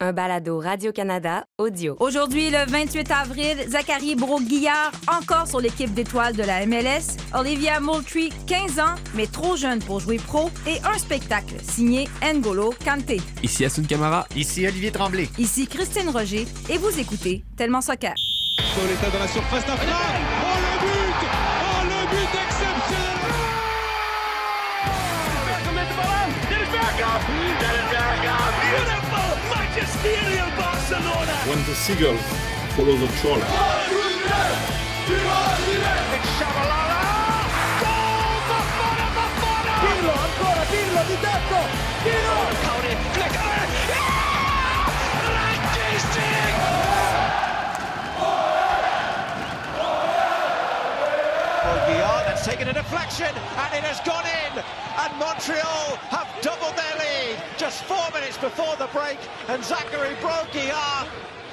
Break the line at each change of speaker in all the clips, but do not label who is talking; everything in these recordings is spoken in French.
un balado Radio-Canada audio.
Aujourd'hui, le 28 avril, Zachary Broguillard, encore sur l'équipe d'étoiles de la MLS. Olivia Moultrie, 15 ans, mais trop jeune pour jouer pro. Et un spectacle signé N'Golo Kanté.
Ici Asun Kamara.
Ici Olivier Tremblay.
Ici Christine Roger. Et vous écoutez Tellement Soccer.
Pauletta dans la surface d'affaire. Barcelona
When the seagull follows the trawler.
It's Shabalala Goal Bafana Bafana Pirlo ancora Pirlo di tecco Pirlo Cauri
taken a deflection and it has gone in. And Montreal have doubled their lead just four minutes before the break. And Zachary Broguillard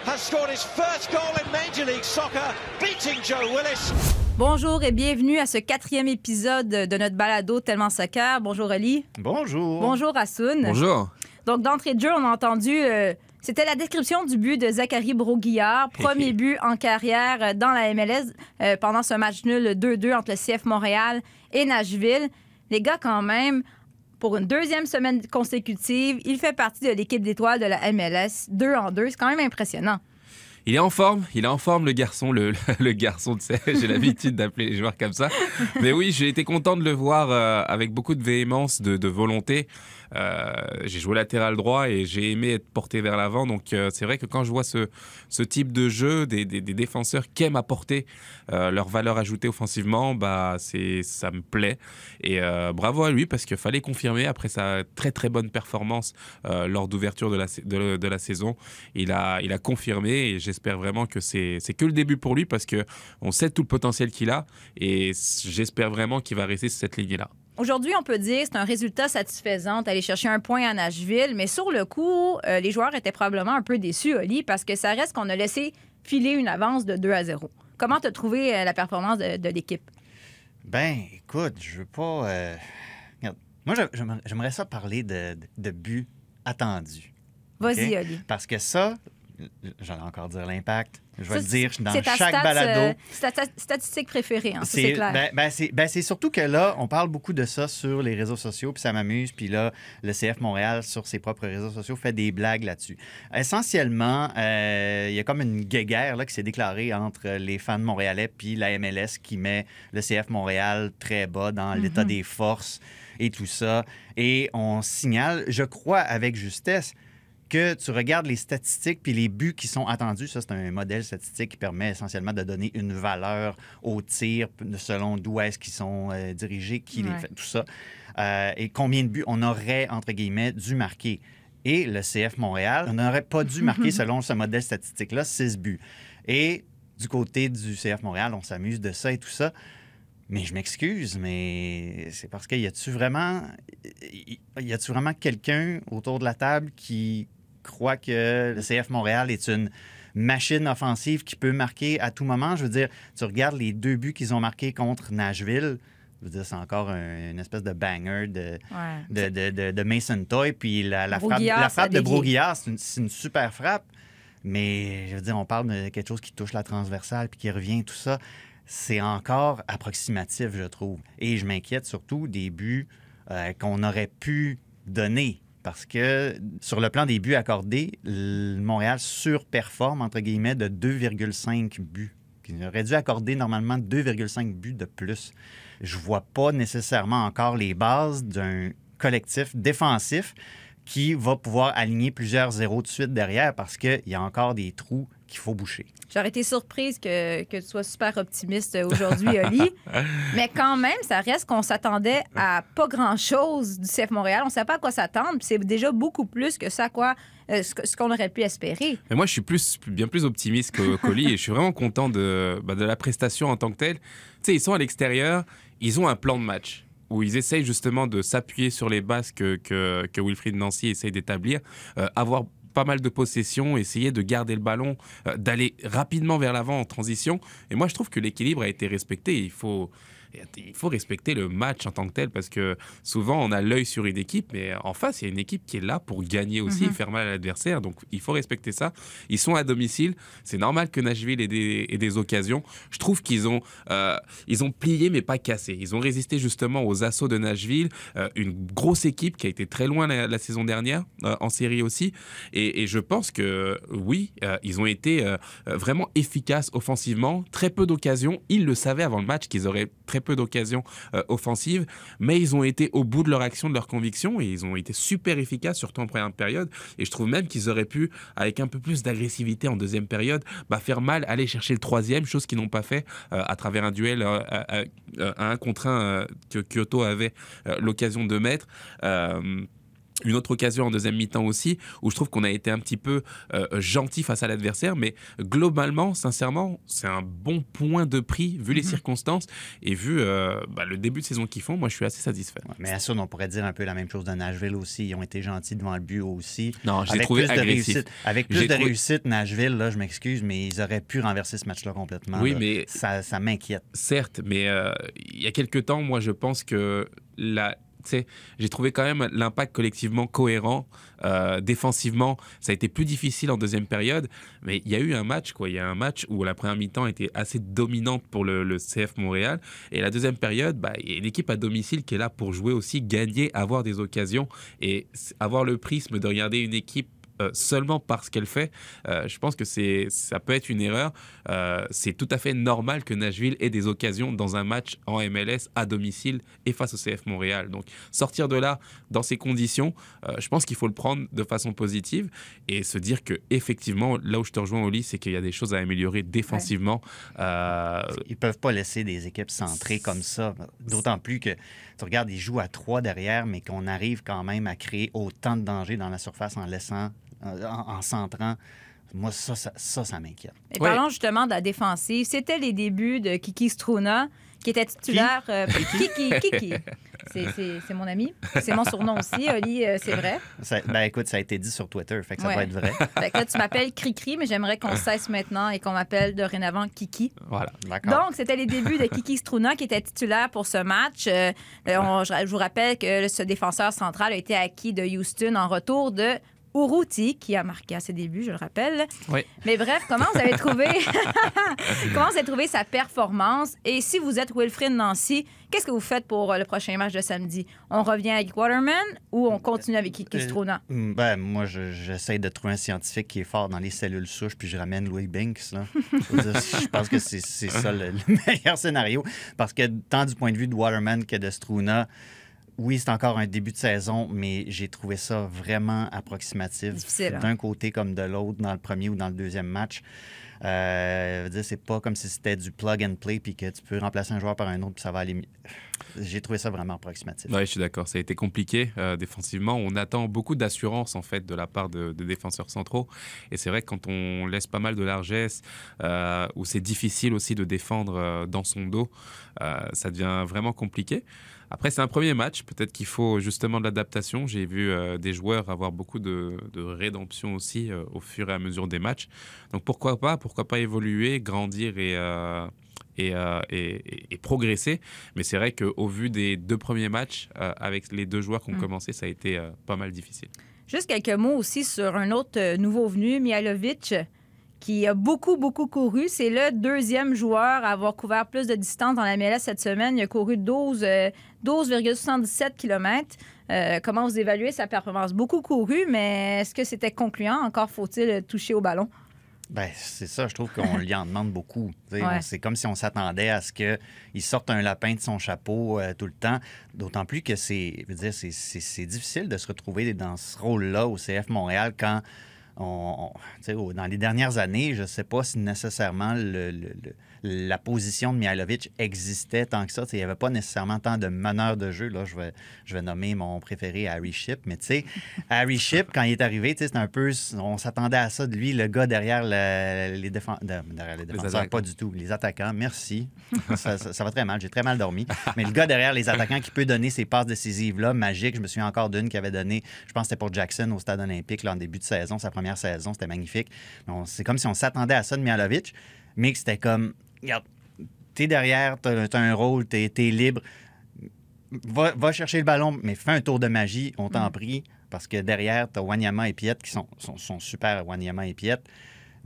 has scored his first goal in Major League Soccer, beating Joe Willis.
Bonjour et bienvenue à ce quatrième épisode de notre balado Tellement Soccer. Bonjour Ali.
Bonjour.
Bonjour Asun.
Bonjour.
Donc, d'entrée de jeu, on a entendu. euh, c'était la description du but de Zachary Broguillard, premier but en carrière euh, dans la MLS euh, pendant ce match nul 2-2 entre le CF Montréal et Nashville. Les gars, quand même, pour une deuxième semaine consécutive, il fait partie de l'équipe d'étoiles de la MLS, deux en deux. C'est quand même impressionnant.
Il est en forme, il est en forme le garçon, le, le garçon, tu sais, j'ai l'habitude d'appeler les joueurs comme ça. Mais oui, j'ai été content de le voir euh, avec beaucoup de véhémence, de, de volonté. Euh, j'ai joué latéral droit et j'ai aimé être porté vers l'avant. Donc euh, c'est vrai que quand je vois ce, type de jeu, des, défenseurs qui aiment apporter euh, leur valeur ajoutée offensivement, bah ça me plaît. Et bravo à lui parce qu'il fallait confirmer après sa très très bonne performance lors d'ouverture de la, saison. Il a, confirmé et j'espère vraiment que c'est que le début pour lui parce que on sait tout le potentiel qu'il a et j'espère vraiment qu'il va rester sur cette lignée-là.
Aujourd'hui, on peut dire que c'est un résultat satisfaisant d'aller chercher un point à Nashville, mais sur le coup, euh, les joueurs étaient probablement un peu déçus, Oli, parce que ça reste qu'on a laissé filer une avance de 2 à 0. Comment tu as trouvé euh, la performance de, de l'équipe?
Ben, écoute, je veux pas. euh, regarde, moi, j'aimerais- ça parler de, de, de buts attendus.
Vas-y,
OK?
Oli.
Parce que ça, j'allais encore dire l'impact. Je vais
Ça,
le dire dans chaque balado.
euh, c'est ta statistique préférée, hein, c'est clair.
ben, ben, c'est ben, c'est surtout que là, on parle beaucoup de ça sur les réseaux sociaux, puis ça m'amuse. Puis là, le CF Montréal, sur ses propres réseaux sociaux, fait des blagues là-dessus. Essentiellement, euh, il y a comme une guéguerre là, qui s'est déclarée entre les fans montréalais puis la MLS qui met le CF Montréal très bas dans l'état des forces et tout ça. Et on signale, je crois avec justesse, que tu regardes les statistiques puis les buts qui sont attendus, ça c'est un modèle statistique qui permet essentiellement de donner une valeur aux tirs selon d'où est-ce qu'ils sont euh, dirigés, qui les fait, tout ça, Euh, et combien de buts on aurait entre guillemets dû marquer. Et le CF Montréal, on n'aurait pas dû marquer selon ce modèle statistique-là 6 buts. Et du côté du CF Montréal, on s'amuse de ça et tout ça. Mais je m'excuse, mais c'est parce qu'il y a-tu vraiment, y a-tu vraiment quelqu'un autour de la table qui croit que le CF Montréal est une machine offensive qui peut marquer à tout moment? Je veux dire, tu regardes les deux buts qu'ils ont marqués contre Nashville. Je veux dire, c'est encore un- une espèce de banger de,
Ouais.
de, de- de- de Mason Toy. Puis la, la frappe, la de. Broguillard, c'est une, c'est une super frappe. Mais je veux dire, on parle de quelque chose qui touche la transversale puis qui revient, tout ça. C'est encore approximatif, je trouve. Et je m'inquiète surtout des buts euh, qu'on aurait pu donner. Parce que sur le plan des buts accordés, Montréal surperforme, entre guillemets, de 2,5 buts. Il aurait dû accorder normalement 2,5 buts de plus. Je vois pas nécessairement encore les bases d'un collectif défensif qui va pouvoir aligner plusieurs zéros de suite derrière parce qu'il y a encore des trous qu'il faut boucher.
J'aurais été surprise que, que tu sois super optimiste aujourd'hui, Oli. Mais quand même, ça reste qu'on s'attendait à pas grand-chose du CF Montréal. On ne savait pas à quoi s'attendre. C'est déjà beaucoup plus que ça, quoi, euh, ce qu'on aurait pu espérer.
Mais moi, je suis plus, bien plus optimiste que Colli et je suis vraiment content de, bah, de la prestation en tant que telle. Tu sais, ils sont à l'extérieur, ils ont un plan de match où ils essayent justement de s'appuyer sur les bases que, que, que Wilfried Nancy essaye d'établir, euh, avoir pas mal de possession, essayer de garder le ballon, euh, d'aller rapidement vers l'avant en transition. Et moi, je trouve que l'équilibre a été respecté. Il faut, il faut respecter le match en tant que tel parce que souvent on a l'œil sur une équipe, mais en face, il y a une équipe qui est là pour gagner aussi et faire mal à l'adversaire. Donc il faut respecter ça. Ils sont à domicile. C'est normal que Nashville ait des, ait des occasions. Je trouve qu'ils ont, euh, ils ont plié, mais pas cassé. Ils ont résisté justement aux assauts de Nashville, euh, une grosse équipe qui a été très loin la, la saison dernière, euh, en série aussi. Et, et je pense que oui, ils ont été vraiment efficaces offensivement. Très peu d'occasions. Ils le savaient avant le match qu'ils auraient très peu d'occasions euh, offensives, mais ils ont été au bout de leur action, de leur conviction, et ils ont été super efficaces, surtout en première période. Et je trouve même qu'ils auraient pu, avec un peu plus d'agressivité en deuxième période, bah, faire mal, aller chercher le troisième, chose qu'ils n'ont pas fait euh, à travers un duel euh, à, à- à un contre un euh, que Kyoto avait euh, l'occasion de mettre. Une autre occasion en deuxième mi-temps aussi, où je trouve qu'on a été un petit peu euh, gentil face à l'adversaire, mais globalement, sincèrement, c'est un bon point de prix vu les circonstances et vu euh, bah, le début de saison qu'ils font. Moi, je suis assez satisfait.
Ouais, Mais à ça, on pourrait dire un peu la même chose de Nashville aussi. Ils ont été gentils devant le but aussi.
Non, je l'ai trouvé
plus de
agressif.
réussite, avec plus de
trouvé-
réussite, Nashville, là, je m'excuse, mais ils auraient pu renverser ce match-là complètement.
Oui,
là.
mais-
Ça, ça m'inquiète.
Certes, mais euh, il y a quelques temps, moi, je pense que la, j'ai trouvé quand même l'impact collectivement cohérent. Euh, défensivement, ça a été plus difficile en deuxième période, mais il y a eu un match. Il y a un match où la première mi-temps était assez dominante pour le, CF Montréal, et la deuxième période, bah, il y a une équipe à domicile qui est là pour jouer aussi, gagner, avoir des occasions, et avoir le prisme de regarder une équipe euh, seulement parce qu'elle fait, euh, je pense que c'est ça peut être une erreur. Euh, c'est tout à fait normal que Nashville ait des occasions dans un match en MLS à domicile et face au CF Montréal. Donc sortir de là dans ces conditions, je pense qu'il faut le prendre de façon positive et se dire que effectivement, là où je te rejoins au lit, c'est qu'il y a des choses à améliorer défensivement. Euh,
Ils peuvent pas laisser des équipes centrées comme ça. D'autant plus que, tu regardes, ils jouent à trois derrière, mais qu'on arrive quand même à créer autant de danger dans la surface en laissant, en, en centrant. Moi, ça, ça, ça, ça m'inquiète.
Et parlons justement de la défensive. C'était les débuts de Kiki Struna, qui était titulaire. euh, Kiki, Kiki. C'est- C'est c'est mon ami. C'est mon surnom aussi, Oli, euh, c'est vrai.
Ça- ben écoute, ça a été dit sur Twitter, fait que ça
Ouais.
doit être vrai.
Fait que là, tu m'appelles Cricri, mais j'aimerais qu'on cesse maintenant et qu'on m'appelle dorénavant Kiki.
voilà.
D'accord.
Donc, c'était les débuts de Kiki Struna qui était titulaire pour ce match. Euh, euh, on- je, je vous rappelle que ce défenseur central a été acquis de Houston en retour de Uruti, qui a marqué à ses débuts, je le rappelle.
Oui.
Mais bref, comment vous avez trouvé comment vous avez trouvé sa performance? Et si vous êtes Wilfrid Nancy, qu'est-ce que vous faites pour euh, le prochain match de samedi? On revient avec Waterman ou on continue avec Kiki
Euh,
Struna?
Mm, Ben, moi, je- j'essaie de trouver un scientifique qui est fort dans les cellules souches, puis je ramène Louis Binks. Là. Je je pense que c'est c'est ça le, le meilleur scénario. Parce que tant du point de vue de Waterman que de Struna, oui, c'est encore un début de saison, mais j'ai trouvé ça vraiment approximatif.
Difficile, hein?
D'un côté comme de l'autre, dans le premier ou dans le deuxième match. Euh, c'est pas comme si c'était du plug and play puis que tu peux remplacer un joueur par un autre puis ça va aller. mi- J'ai trouvé ça vraiment approximatif.
Oui, je suis d'accord. Ça a été compliqué euh, défensivement. On attend beaucoup d'assurance en fait de la part de, de défenseurs centraux. Et c'est vrai que quand on laisse pas mal de largesse, euh, où c'est difficile aussi de défendre euh, dans son dos, euh, ça devient vraiment compliqué. Après, c'est un premier match. Peut-être qu'il faut justement de l'adaptation. J'ai vu euh, des joueurs avoir beaucoup de, de rédemption aussi euh, au fur et à mesure des matchs. Donc pourquoi pas? Pourquoi pas évoluer, grandir et, euh, et, et- et- et progresser? Mais c'est vrai qu'au vu des deux premiers matchs, avec les deux joueurs qui ont
Mm.
commencé, ça a été pas mal difficile.
Juste quelques mots aussi sur un autre nouveau venu, Mihailovic, qui a beaucoup, beaucoup couru. C'est le deuxième joueur à avoir couvert plus de distance dans la MLS cette semaine. Il a couru 12, euh, 12,77 km. Euh, comment vous évaluez? Sa performance? Beaucoup couru, mais est-ce que c'était concluant? Encore faut-il toucher au ballon?
Ben, c'est ça, je trouve qu'on lui en demande beaucoup.
Ouais.
C'est comme si on s'attendait à ce qu'il sorte un lapin de son chapeau euh, tout le temps. D'autant plus que c'est difficile de se retrouver dans ce rôle-là au CF Montréal quand on, dans les dernières années, je ne sais pas si nécessairement le- le- le- la position de Mihailovic existait tant que ça. Il n'y avait pas nécessairement tant de meneurs de jeu. Là, je, vais, je vais nommer mon préféré, Harry Ship. Mais tu sais, Harry Ship, quand il est arrivé, c'était un peu. On s'attendait à ça de lui, le gars derrière le- les, défen- de- derrière les défenseurs.
attaquants.
pas du tout. Les attaquants, merci. ça, ça- ça va très mal. J'ai très mal dormi. Mais le gars derrière les attaquants qui peut donner ces passes décisives-là, magiques. Je me souviens encore d'une qui avait donné, je pense que c'était pour Jackson au stade olympique là, en début de saison, sa première saison. C'était magnifique. C'est comme si on s'attendait à ça de Mihailovic, mais que c'était comme. Regarde, es derrière, tu as, un rôle, tu es, libre. Va, va, chercher le ballon, mais fais un tour de magie, on t'en prie, parce que derrière, tu as Wanyama et Piet qui sont, sont, sont super, Wanyama et Piet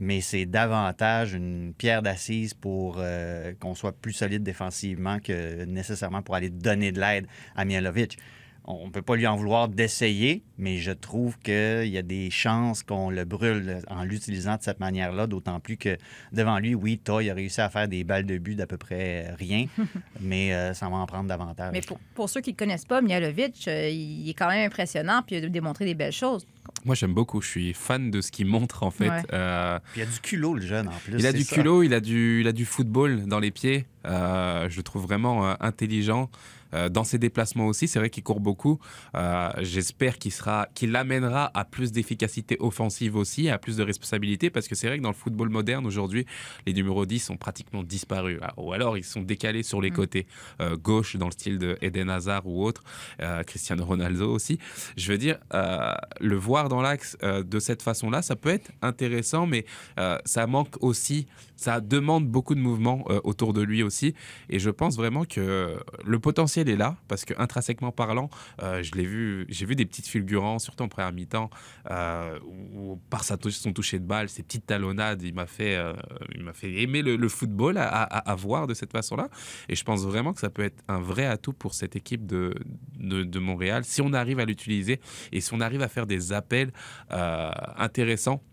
mais c'est davantage une pierre d'assise pour euh, qu'on soit plus solide défensivement que nécessairement pour aller donner de l'aide à Mialovic on ne peut pas lui en vouloir d'essayer, mais je trouve qu'il y a des chances qu'on le brûle en l'utilisant de cette manière-là, d'autant plus que devant lui, oui, Toy a réussi à faire des balles de but d'à peu près rien, mais euh, ça va en prendre davantage.
Mais pour, ceux qui ne connaissent pas, Mialovic, euh, il est quand même impressionnant puis il a démontré des belles choses.
Moi, j'aime beaucoup. Je suis fan de ce qu'il montre, en fait.
Euh, il a du culot, le jeune, en plus.
Il a du culot, il a du, il a du football dans les pieds. je le trouve vraiment intelligent. Euh, dans ses déplacements aussi, c'est vrai qu'il court beaucoup. Euh, j'espère qu'il sera, qu'il l'amènera à plus d'efficacité offensive aussi, à plus de responsabilité, parce que c'est vrai que dans le football moderne aujourd'hui, les numéros 10 sont pratiquement disparus, ah, ou alors ils sont décalés sur les mm. côtés euh, gauche dans le style de Eden Hazard ou autre, Cristiano Ronaldo aussi. Je veux dire, le voir dans l'axe de cette façon-là, ça peut être intéressant, mais ça manque aussi, ça demande beaucoup de mouvements autour de lui aussi, et je pense vraiment que le potentiel est là parce que intrinsèquement parlant, euh, je l'ai vu, j'ai vu des petites fulgurances, surtout en première mi-temps, euh, où, par sa son toucher de balle, ses petites talonnades, il m'a fait, euh, il m'a fait aimer le, football à, voir de cette façon-là. Et je pense vraiment que ça peut être un vrai atout pour cette équipe de, de, Montréal si on arrive à l'utiliser et si on arrive à faire des appels intéressants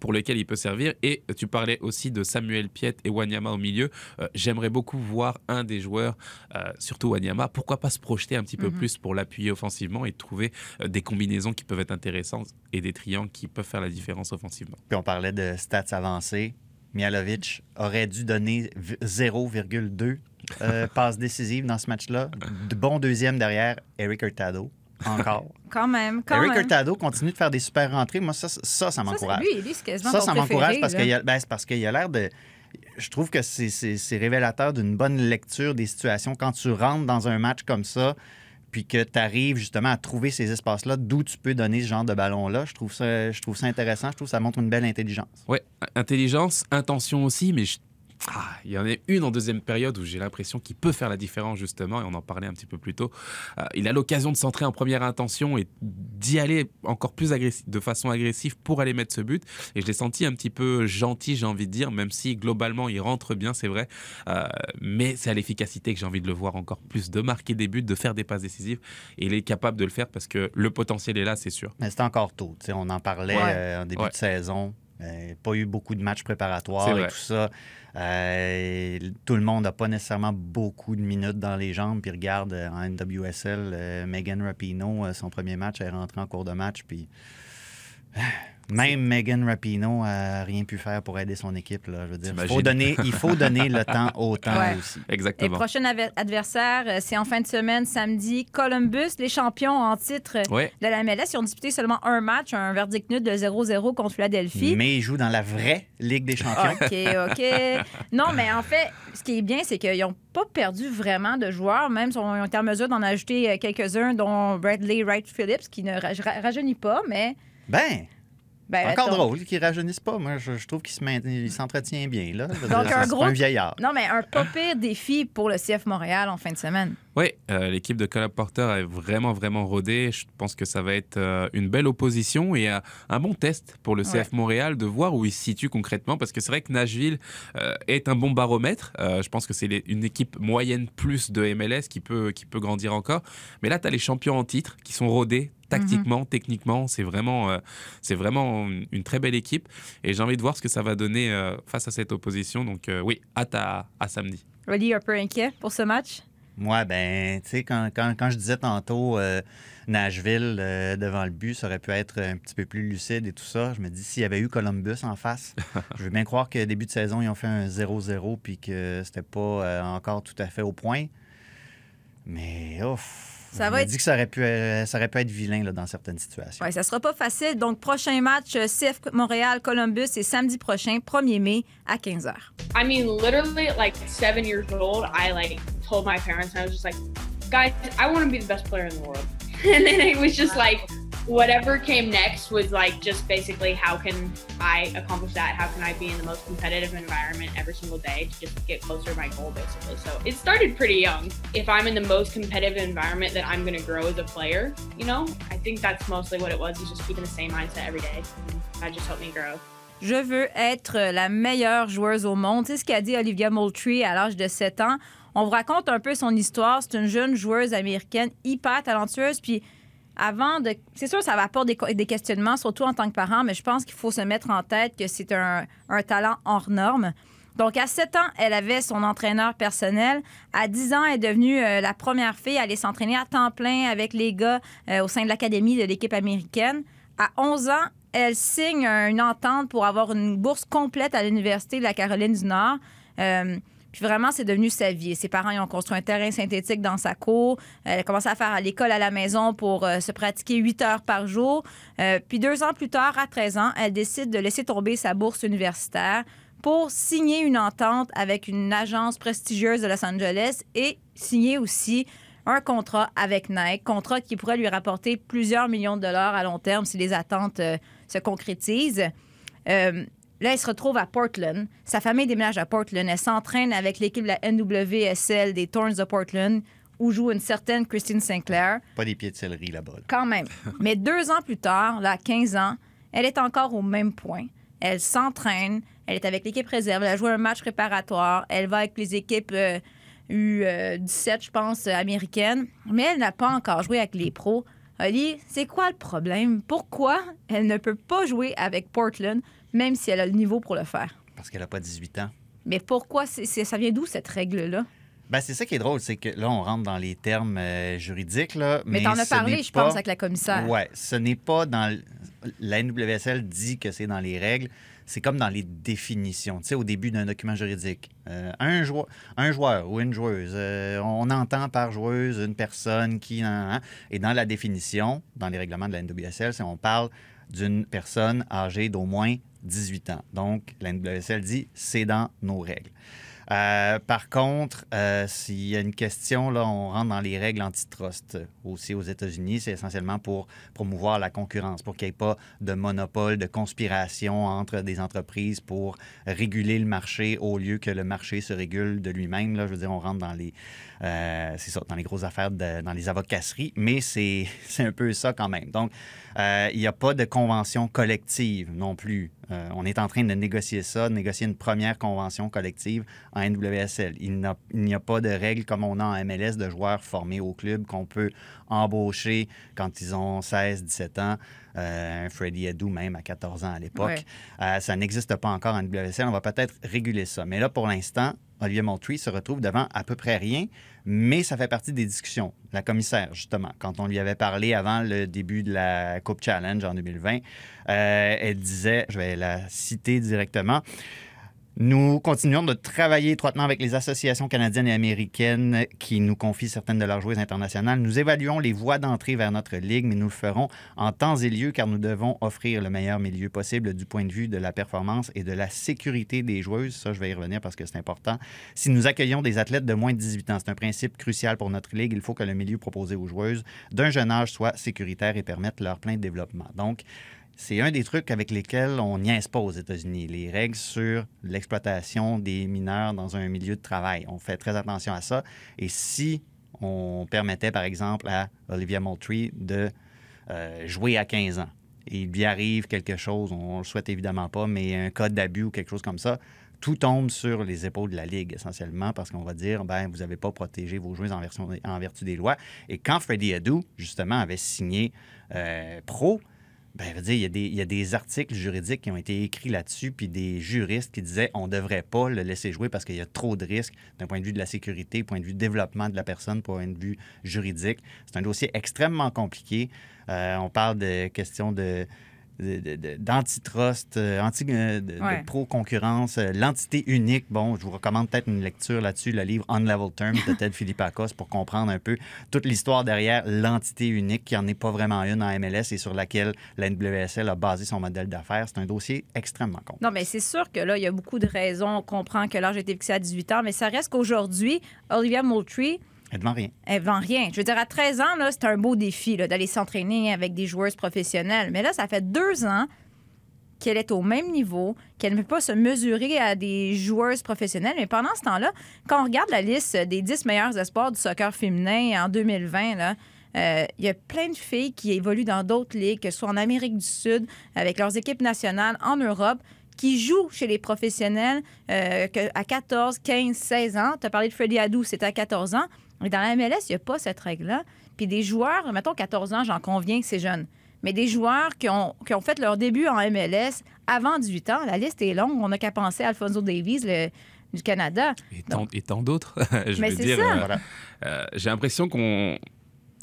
pour lequel il peut servir. Et tu parlais aussi de Samuel Piet et Wanyama au milieu. Euh, j'aimerais beaucoup voir un des joueurs, euh, surtout Wanyama, pourquoi pas se projeter un petit peu mhm. plus pour l'appuyer offensivement et trouver des combinaisons qui peuvent être intéressantes et des triangles qui peuvent faire la différence offensivement.
Puis on parlait de stats avancées. Mialovic aurait dû donner 0,2 passes décisives dans ce match-là. De bon deuxième derrière, Eric Hurtado encore.
quand même, quand
Eric
même.
Hurtado continue de faire des super rentrées. Moi, ça, ça, ça m'encourage.
Lui, lui c'est quasiment
Ça, ça m'encourage parce qu'il ben, parce qu'il a l'air de... Je trouve que c'est révélateur d'une bonne lecture des situations. Quand tu rentres dans un match comme ça, puis que tu arrives justement à trouver ces espaces-là, d'où tu peux donner ce genre de ballon-là. Je trouve ça, je trouve ça intéressant. Je trouve que ça montre une belle intelligence.
Oui, intelligence, intention aussi, mais je ah, il y en a une en deuxième période où j'ai l'impression qu'il peut faire la différence justement, et on en parlait un petit peu plus tôt. Euh, il a l'occasion de centrer en première intention et d'y aller encore plus agressif, de façon agressive pour aller mettre ce but. Et je l'ai senti un petit peu gentil, j'ai envie de dire, même si globalement il rentre bien, c'est vrai. Euh, mais c'est à l'efficacité que j'ai envie de le voir encore plus, de marquer des buts, de faire des passes décisives. Et il est capable de le faire parce que le potentiel est là, c'est sûr.
Mais c'est encore tôt. On en parlait euh, en début de saison. Pas eu beaucoup de matchs préparatoires et tout ça. Euh, tout le monde n'a pas nécessairement beaucoup de minutes dans les jambes. Puis regarde euh, en NWSL, euh, Megan Rapino, son premier match, elle est rentrée en cours de match. Puis même Megan Rapino a rien pu faire pour aider son équipe. Là, je veux dire. Il, faut donner, il faut donner le temps au temps aussi.
Exactement.
Et prochain adversaire, euh, c'est en fin de semaine, samedi, Columbus, les champions en titre de la MLS. Ils ont disputé seulement un match, un verdict nul de 0-0 contre Philadelphie.
Mais ils jouent dans la vraie Ligue des champions.
OK, OK. non, mais en fait, ce qui est bien, c'est qu'ils n'ont pas perdu vraiment de joueurs, même si on ont été en mesure d'en ajouter euh, quelques-uns, dont Bradley Wright Phillips, qui ne rajeunit pas, mais...
Ben, ben, Encore drôle qu'il rajeunisse pas. Moi, je, trouve qu'il s'entretient bien. Là. Donc, un gros. un vieillard.
Non, mais un pas pire défi pour le CF Montréal en fin de semaine.
Oui, euh, l'équipe de Colab Porter est vraiment, vraiment rodée. Je pense que ça va être euh, une belle opposition et euh, un bon test pour le CF Montréal de voir où il se situe concrètement. Parce que c'est vrai que Nashville est un bon baromètre. je pense que c'est une équipe moyenne plus de MLS qui peut, qui peut grandir encore. Mais là, tu as les champions en titre qui sont rodés tactiquement, mhm. techniquement, c'est vraiment, euh, c'est vraiment une très belle équipe. Et j'ai envie de voir ce que ça va donner euh, face à cette opposition. Donc euh, oui, hâte à, à, samedi.
Reddy, un peu inquiet pour ce match?
Moi, ben, tu sais, quand, quand, quand, je disais tantôt Nashville devant le but, ça aurait pu être un petit peu plus lucide et tout ça. Je me dis, s'il y avait eu Columbus en face, je veux bien croire que début de saison, ils ont fait un 0-0 puis que c'était pas encore tout à fait au point. Mais, ouf, ça va dit que ça aurait pu, euh, ça aurait pu être vilain là, dans certaines situations.
Oui, ça sera pas facile. Donc, prochain match, euh, CF Montréal-Columbus, c'est samedi prochain, 1er mai, à 15h.
I mean, literally, like seven years old, I like told my parents, I was just like, guys, I want to be the best player in the world. And then it was just like, whatever came next was like just basically how can I accomplish that? How can I be in the most competitive environment every single day to just get closer to my goal, basically? So it started pretty young. If I'm in the most competitive environment that I'm going to grow as a player, you know, I think that's mostly what it was, is just keeping the same mindset every day. That just helped me grow.
Je veux être la meilleure joueuse au monde. C'est ce qu'a dit Olivia Moultrie à l'âge de 7 ans. On vous raconte un peu son histoire. C'est une jeune joueuse américaine hyper talentueuse. Puis avant de. C'est sûr, ça va apporter des, questionnements, surtout en tant que parent, mais je pense qu'il faut se mettre en tête que c'est un, un, talent hors norme. Donc, à 7 ans, elle avait son entraîneur personnel. À 10 ans, elle est devenue euh, la première fille à aller s'entraîner à temps plein avec les gars euh, au sein de l'académie de l'équipe américaine. À 11 ans, elle signe une entente pour avoir une bourse complète à l'Université de la Caroline du Nord. Euh, puis vraiment, c'est devenu sa vie. Ses parents ils ont construit un terrain synthétique dans sa cour. Elle a commencé à faire à l'école à la maison pour euh, se pratiquer 8 heures par jour. Euh, puis deux ans plus tard, à 13 ans, elle décide de laisser tomber sa bourse universitaire pour signer une entente avec une agence prestigieuse de Los Angeles et signer aussi un contrat avec Nike, contrat qui pourrait lui rapporter plusieurs millions de dollars à long terme si les attentes euh, se concrétisent. Euh, là, elle se retrouve à Portland. Sa famille déménage à Portland. Elle s'entraîne avec l'équipe de la NWSL des Thorns de Portland où joue une certaine Christine Sinclair.
Pas des pieds de céleri là-bas. Là.
Quand même. Mais deux ans plus tard, là, 15 ans, elle est encore au même point. Elle s'entraîne. Elle est avec l'équipe réserve. Elle a joué un match préparatoire. Elle va avec les équipes euh, U17, je pense, américaines. Mais elle n'a pas encore joué avec les pros. Oli, c'est quoi le problème? Pourquoi elle ne peut pas jouer avec Portland, même si elle a le niveau pour le faire?
Parce qu'elle n'a pas 18 ans.
Mais pourquoi? ça vient d'où cette règle-là?
Ben, c'est ça qui est drôle, c'est que là, on rentre dans les termes euh, juridiques. Là,
mais
mais
t'en as parlé, je
pas...
pense, avec la commissaire.
Oui, ce n'est pas dans. La NWSL dit que c'est dans les règles. C'est comme dans les définitions, tu sais, au début d'un document juridique. Euh, un, joueur, un joueur ou une joueuse, euh, on entend par joueuse une personne qui. Et dans la définition, dans les règlements de la NWSL, on parle d'une personne âgée d'au moins 18 ans. Donc, la NWSL dit c'est dans nos règles. Euh, par contre, euh, s'il y a une question, là, on rentre dans les règles antitrust aussi aux États-Unis. C'est essentiellement pour promouvoir la concurrence, pour qu'il n'y ait pas de monopole, de conspiration entre des entreprises pour réguler le marché au lieu que le marché se régule de lui-même. Là, je veux dire, on rentre dans les, euh, c'est ça, dans les grosses affaires, de, dans les avocasseries, mais c'est un peu ça quand même. Donc, euh, il n'y a pas de convention collective non plus. Euh, on est en train de négocier ça, de négocier une première convention collective en NWSL. Il n'y a, a, pas de règles comme on a en MLS de joueurs formés au club qu'on peut embaucher quand ils ont 16, 17 ans. Euh, un Freddie Adu même à 14 ans à l'époque.
Ouais.
Euh, ça n'existe pas encore en WSL. On va peut-être réguler ça. Mais là, pour l'instant, Olivier Moultrie se retrouve devant à peu près rien, mais ça fait partie des discussions. La commissaire, justement, quand on lui avait parlé avant le début de la Coupe Challenge en 2020, euh, elle disait, je vais la citer directement, nous continuons de travailler étroitement avec les associations canadiennes et américaines qui nous confient certaines de leurs joueuses internationales. Nous évaluons les voies d'entrée vers notre ligue, mais nous le ferons en temps et lieu car nous devons offrir le meilleur milieu possible du point de vue de la performance et de la sécurité des joueuses. Ça, je vais y revenir parce que c'est important. Si nous accueillons des athlètes de moins de 18 ans, c'est un principe crucial pour notre ligue. Il faut que le milieu proposé aux joueuses d'un jeune âge soit sécuritaire et permette leur plein développement. Donc, c'est un des trucs avec lesquels on niaise pas aux États-Unis, les règles sur l'exploitation des mineurs dans un milieu de travail. On fait très attention à ça. Et si on permettait, par exemple, à Olivia Moultrie de euh, jouer à 15 ans, et il lui arrive quelque chose, on ne le souhaite évidemment pas, mais un cas d'abus ou quelque chose comme ça, tout tombe sur les épaules de la Ligue, essentiellement, parce qu'on va dire, ben, vous n'avez pas protégé vos joueurs en, vertu des lois. Et quand Freddie Adu, justement, avait signé euh, pro, dire, il, y a des, il y a des articles juridiques qui ont été écrits là-dessus, puis des juristes qui disaient on ne devrait pas le laisser jouer parce qu'il y a trop de risques d'un point de vue de la sécurité, point de vue développement de la personne, point de vue juridique. C'est un dossier extrêmement compliqué. Euh, on parle de questions de d'antitrust, euh, anti, euh, de,
Ouais.
de pro-concurrence, euh, l'entité unique. Bon, je vous recommande peut-être une lecture là-dessus, le livre Unlevel Terms de Ted Philippakos pour comprendre un peu toute l'histoire derrière l'entité unique, qui n'en est pas vraiment une en MLS et sur laquelle la NWSL a basé son modèle d'affaires. C'est un dossier extrêmement complexe.
Non, mais c'est sûr que là, il y a beaucoup de raisons. On comprend que l'âge a été fixé à 18 ans, mais ça reste qu'aujourd'hui, Olivia Moultrie,
Elle devant rien.
Elle vend rien. Je veux dire, à 13 ans, c'est un beau défi d'aller s'entraîner avec des joueuses professionnelles. Mais là, ça fait deux ans qu'elle est au même niveau, qu'elle ne peut pas se mesurer à des joueuses professionnelles. Mais pendant ce temps-là, quand on regarde la liste des 10 meilleurs espoirs du soccer féminin en 2020, là, euh, il y a plein de filles qui évoluent dans d'autres ligues, que ce soit en Amérique du Sud, avec leurs équipes nationales, en Europe, qui jouent chez les professionnels euh, à 14, 15, 16 ans. Tu as parlé de Freddie Adou, c'était à 14 ans. Mais dans la MLS, il n'y a pas cette règle-là. Puis des joueurs, mettons 14 ans, j'en conviens que c'est jeune. Mais des joueurs qui ont, qui ont fait leur début en MLS avant 18 ans, la liste est longue. On n'a qu'à penser à Alfonso Davies le- du Canada.
Et tant, et tant d'autres. je
Mais
veux dire,
ça.
euh,
Voilà.
euh, j'ai l'impression qu'on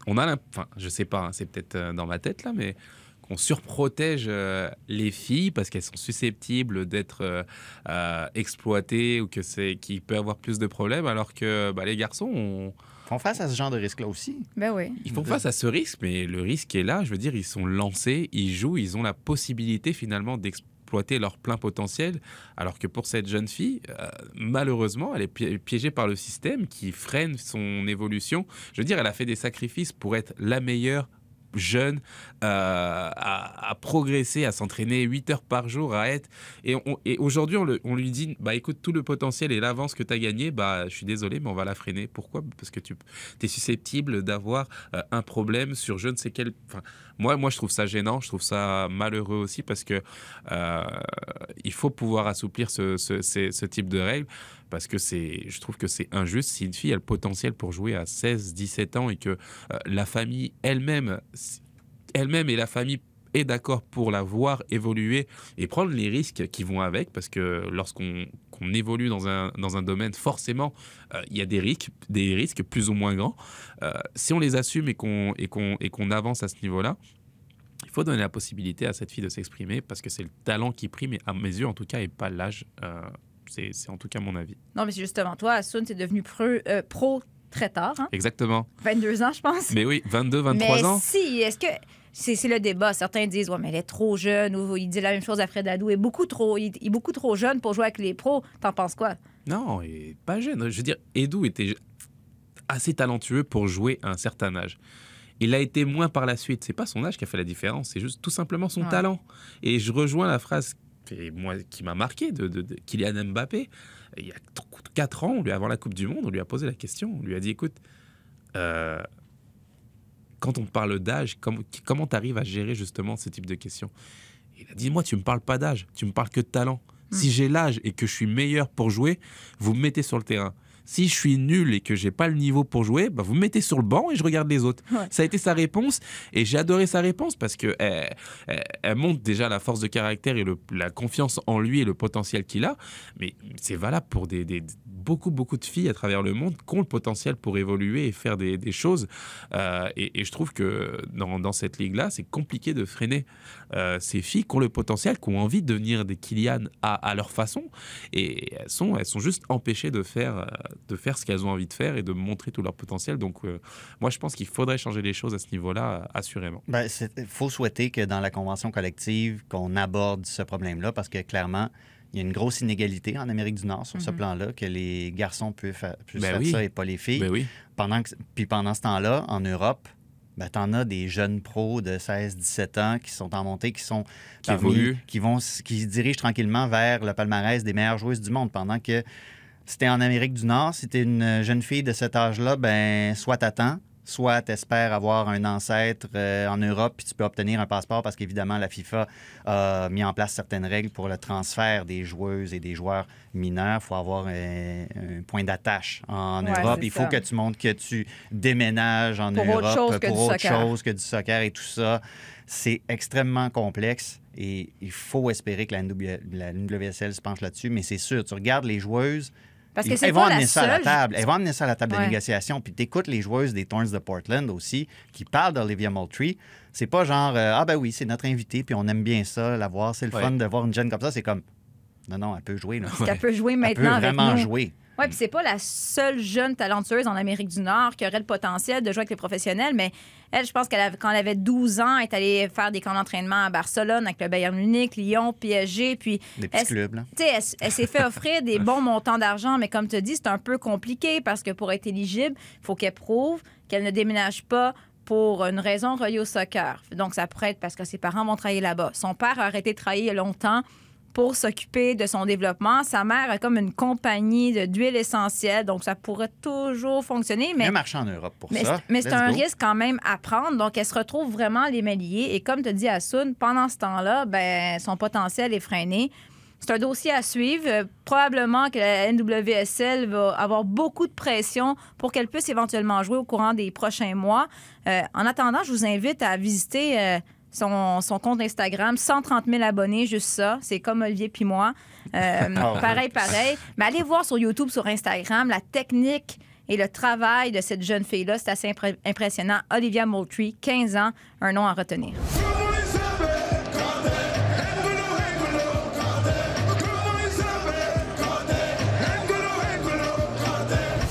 on a, enfin, je sais pas, hein, c'est peut-être euh, dans ma tête là, mais qu'on surprotège euh, les filles parce qu'elles sont susceptibles d'être euh, euh, exploitées ou que c'est qu'il peut avoir plus de problèmes, alors que bah, les garçons, on-
font face à ce genre de risque-là aussi.
Ben oui.
ils font face à ce risque, mais le risque est là. Je veux dire, ils sont lancés, ils jouent, ils ont la possibilité finalement d'exploiter leur plein potentiel. Alors que pour cette jeune fille, euh, malheureusement, elle est pi- piégée par le système qui freine son évolution. Je veux dire, elle a fait des sacrifices pour être la meilleure jeune, euh, à, progresser, à s'entraîner 8 heures par jour, à être... Et, et aujourd'hui, on, lui dit, bah écoute, tout le potentiel et l'avance que tu as gagné, bah je suis désolé, mais on va la freiner. Pourquoi? Parce que tu es susceptible d'avoir euh, un problème sur je ne sais quel... moi, moi, je trouve ça gênant, je trouve ça malheureux aussi parce que euh, il faut pouvoir assouplir ce, type de règles parce que je trouve que c'est injuste. Si une fille a le potentiel pour jouer à 16, 17 ans et que euh, la famille elle-même, elle-même et la famille est d'accord pour la voir évoluer et prendre les risques qui vont avec, parce que lorsqu'on qu'on évolue dans un, dans un domaine, forcément, euh, il y a des risques, des risques plus ou moins grands. Euh, si on les assume et qu'on qu'on qu'on avance à ce niveau-là, il faut donner la possibilité à cette fille de s'exprimer parce que c'est le talent qui prime, et à mes yeux en tout cas, et pas l'âge. Euh, c'est en tout cas mon avis.
Non, mais c'est justement toi, Asun, t'es devenu pro, euh, pro très tard, hein?
Exactement.
22 ans, je pense.
Mais oui, 22, 23
mais
ans.
si, est-ce que. C'est c'est le débat. Certains disent, ouais, mais elle est trop jeune, ou il dit la même chose à Fred Adou. Il est beaucoup trop, il, il est beaucoup trop jeune pour jouer avec les pros. T'en penses quoi?
Non, il est pas jeune. Je veux dire, Edu était assez talentueux pour jouer à un certain âge. Il a été moins par la suite. C'est pas son âge qui a fait la différence, c'est juste tout simplement son
Ouais.
talent. Et je rejoins la phrase qui, moi, qui m'a marqué de, de- de Kylian Mbappé. Il y a 4 ans, on lui, avant la Coupe du Monde, on lui a posé la question. On lui a dit écoute, euh, quand on parle d'âge, com- comment tu arrives à gérer justement ce type de questions? Il a dit moi, tu me parles pas d'âge, tu me parles que de talent. Si j'ai l'âge et que je suis meilleur pour jouer, vous me mettez sur le terrain. Si je suis nul et que j'ai pas le niveau pour jouer, bah vous me mettez sur le banc et je regarde les autres.
Ouais.
Ça a été sa réponse et j'ai adoré sa réponse parce que elle, elle- elle montre déjà la force de caractère et le- la confiance en lui et le potentiel qu'il a. Mais c'est valable pour des, des- beaucoup beaucoup de filles à travers le monde qui ont le potentiel pour évoluer et faire des, des choses. Euh, et, et je trouve que dans, dans cette ligue-là, c'est compliqué de freiner euh, ces filles qui ont le potentiel, qui ont envie de devenir des Kylian à, à leur façon. Et elles sont, elles sont juste empêchées de faire, euh, de faire ce qu'elles ont envie de faire et de montrer tout leur potentiel. Donc, euh, moi, je pense qu'il faudrait changer les choses à ce niveau-là, euh, assurément.
Ben, Il faut souhaiter que dans la convention collective, qu'on aborde ce problème-là parce que clairement, il y a une grosse inégalité en Amérique du Nord sur ce
Mhm.
plan-là, que les garçons peuvent,
Ben
faire
oui.
ça et pas les filles.
Ben oui.
Pendant que, puis pendant ce temps-là, en Europe, ben, tu en as des jeunes pros de 16-17 ans qui sont en montée, qui sont
Qui
parmi- qui vont s- qui se dirigent tranquillement vers le palmarès des meilleures joueuses du monde. Pendant que si t'es en Amérique du Nord, si t'es une jeune fille de cet âge-là, ben soit t'attends, soit t'espères avoir un ancêtre euh, en Europe, puis tu peux obtenir un passeport parce qu'évidemment la FIFA a mis en place certaines règles pour le transfert des joueuses et des joueurs mineurs. Il faut avoir un, un point d'attache en
Ouais,
Europe. Il faut
ça.
que tu montres que tu déménages en
Pour
Europe
autre chose
pour autre
soccer.
chose que du soccer et tout ça. C'est extrêmement complexe et il faut espérer que la, NW la NWSL se penche là-dessus. Mais c'est sûr, tu regardes les joueuses,
Parce que c'est
elles vont
pas la
amener ça à la table. Elles vont amener ça à la table
Ouais.
de négociation. Puis tu écoutes les joueuses des Thorns de Portland aussi qui parlent d'Olivia Moultrie. C'est pas genre euh, Ah ben oui, c'est notre invité, puis on aime bien ça, la voir. C'est le
Ouais.
fun de voir une jeune comme ça. C'est comme Non, non, elle peut jouer. Là.
Qu'elle peut jouer
Elle peut
maintenant avec
vraiment
nous?
jouer.
Oui, puis c'est pas la seule jeune talentueuse en Amérique du Nord qui aurait le potentiel de jouer avec les professionnels, mais elle, je pense qu'elle avait- quand elle avait 12 ans, elle est allée faire des camps d'entraînement à Barcelone avec le Bayern Munich, Lyon, PSG, puis
Des petits
elle-
clubs, là.
tu sais, elle, s'est fait offrir des bons montants d'argent, mais comme tu dis, c'est un peu compliqué parce que pour être éligible, il faut qu'elle prouve qu'elle ne déménage pas pour une raison reliée au soccer. Donc, ça pourrait être parce que ses parents vont travailler là-bas. Son père a arrêté de travailler longtemps pour s'occuper de son développement. Sa mère a comme une compagnie de- d'huile essentielle, donc ça pourrait toujours fonctionner, mais
marché en Europe pour
mais
ça.
c'est- mais c'est un
go.
risque quand même à prendre. Donc, elle se retrouve vraiment les liées. Et comme tu dis, Assoun, pendant ce temps-là, ben, son potentiel est freiné. C'est un dossier à suivre. Euh, probablement que la NWSL va avoir beaucoup de pression pour qu'elle puisse éventuellement jouer au courant des prochains mois. Euh, en attendant, je vous invite à visiter euh, son, son compte Instagram. 130 000 abonnés, juste ça. C'est comme Olivier puis moi. Euh,
Ah
pareil, pareil. Mais allez voir sur YouTube, sur Instagram, la technique et le travail de cette jeune fille-là. C'est assez impressionnant. Olivia Moultrie, 15 ans, un nom à retenir.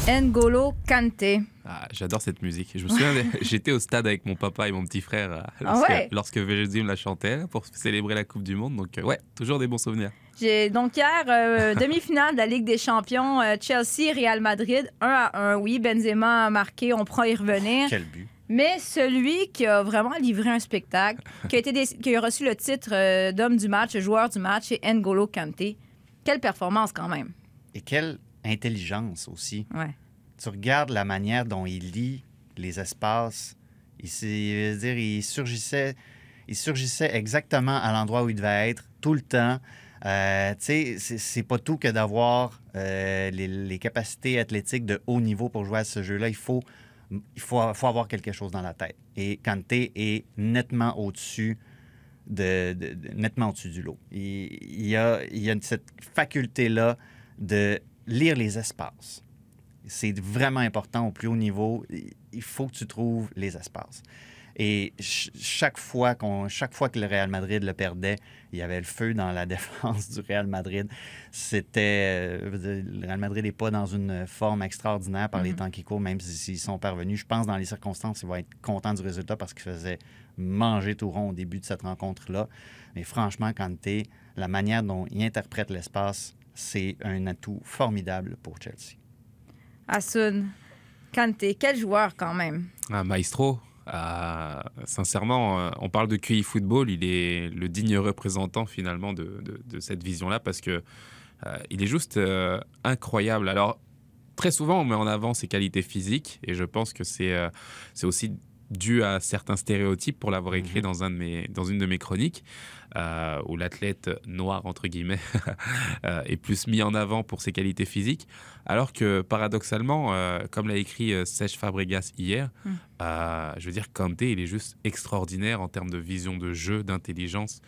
N'Golo Kanté.
Ah, J'adore cette musique. Je me souviens, j'étais au stade avec mon papa et mon petit frère euh,
Ah
lorsque,
ouais?
lorsque VG la chantait pour célébrer la Coupe du Monde. Donc, euh, ouais, toujours des bons souvenirs.
J'ai donc hier euh, demi-finale de la Ligue des Champions euh, Chelsea Real Madrid 1 à 1 oui Benzema a marqué on pourra y revenir
Quel but.
mais celui qui a vraiment livré un spectacle qui a été dé- qui a reçu le titre euh, d'homme du match joueur du match c'est N'Golo Kanté quelle performance quand même
Et quelle intelligence aussi.
ouais
Tu regardes la manière dont il lit les espaces. Il, dire, il surgissait, il surgissait exactement à l'endroit où il devait être tout le temps. Euh, tu sais, c'est- pas tout que d'avoir euh, les, les capacités athlétiques de haut niveau pour jouer à ce jeu-là. Il faut, il faut, faut avoir quelque chose dans la tête. Et Kanté est nettement au-dessus de, de- de- nettement au-dessus du lot. Il, il y a, il y a cette faculté-là de lire les espaces. C'est vraiment important au plus haut niveau. Il faut que tu trouves les espaces. Et ch- chaque fois, qu'on, chaque fois que le Real Madrid le perdait, il y avait le feu dans la défense du Real Madrid. C'était. euh, le Real Madrid n'est pas dans une forme extraordinaire par les temps qui courent, même si- s'ils sont parvenus. Je pense dans les circonstances, ils vont être contents du résultat parce qu'ils faisaient manger tout rond au début de cette rencontre-là. Mais franchement, Kanté, la manière dont il interprète l'espace, c'est un atout formidable pour Chelsea.
Asun Kanté quel joueur quand même
Un maestro. euh, sincèrement, euh, on parle de QI football. Il est le digne représentant finalement de, de- de cette vision-là parce que euh, il est juste euh, incroyable. Alors très souvent, on met en avant ses qualités physiques et je pense que c'est euh, c'est aussi dû à certains stéréotypes pour l'avoir écrit dans, un de mes, dans une de mes chroniques, euh, où l'athlète noir, entre guillemets, euh, est plus mis en avant pour ses qualités physiques, alors que paradoxalement, euh, comme l'a écrit euh, Serge Fabregas hier, euh, je veux dire, Kanté, il est juste extraordinaire en termes de vision de jeu, d'intelligence,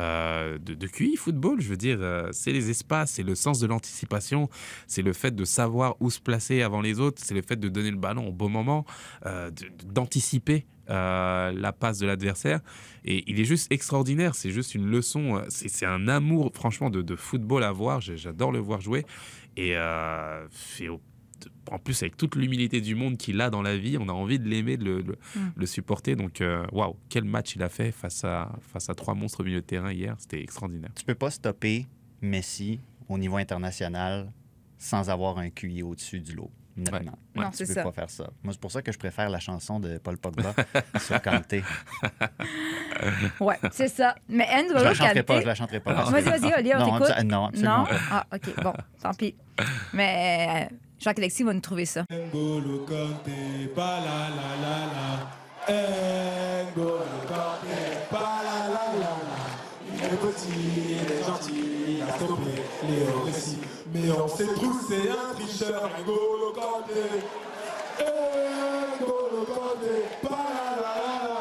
euh, de, de QI football. Je veux dire, euh, c'est les espaces, c'est le sens de l'anticipation, c'est le fait de savoir où se placer avant les autres, c'est le fait de donner le ballon au bon moment, euh, d'anticiper la passe de l'adversaire. Et il est juste extraordinaire. C'est juste une leçon. C'est un amour, franchement, de, football à voir. J'adore le voir jouer. Et, et au- en plus, avec toute l'humilité du monde qu'il a dans la vie, on a envie de l'aimer, de le, le- le supporter. Donc, euh, waouh, quel match il a fait face à, face à trois monstres au milieu de terrain hier. C'était extraordinaire.
Tu peux pas stopper Messi au niveau international sans avoir un QI au-dessus du lot. Nettement.
Non,
tu
c'est
peux
ça.
pas faire ça. Moi, c'est pour ça que je préfère la chanson de Paul Pogba sur Kanté.
ouais c'est ça mais
Je
N'Golo
la chanterai pas, je la chanterai pas.
vas-y vas-y Olivier on t'écoute
non, absolument
non? ah ok bon tant pis mais euh, Jacques-Alexis va nous trouver ça.
Il est petit, il est gentil, il a stoppé Léo Messi. Mais on sait tous, c'est un tricheur, N'Golo Kanté. N'Golo Kanté, pa la la la la.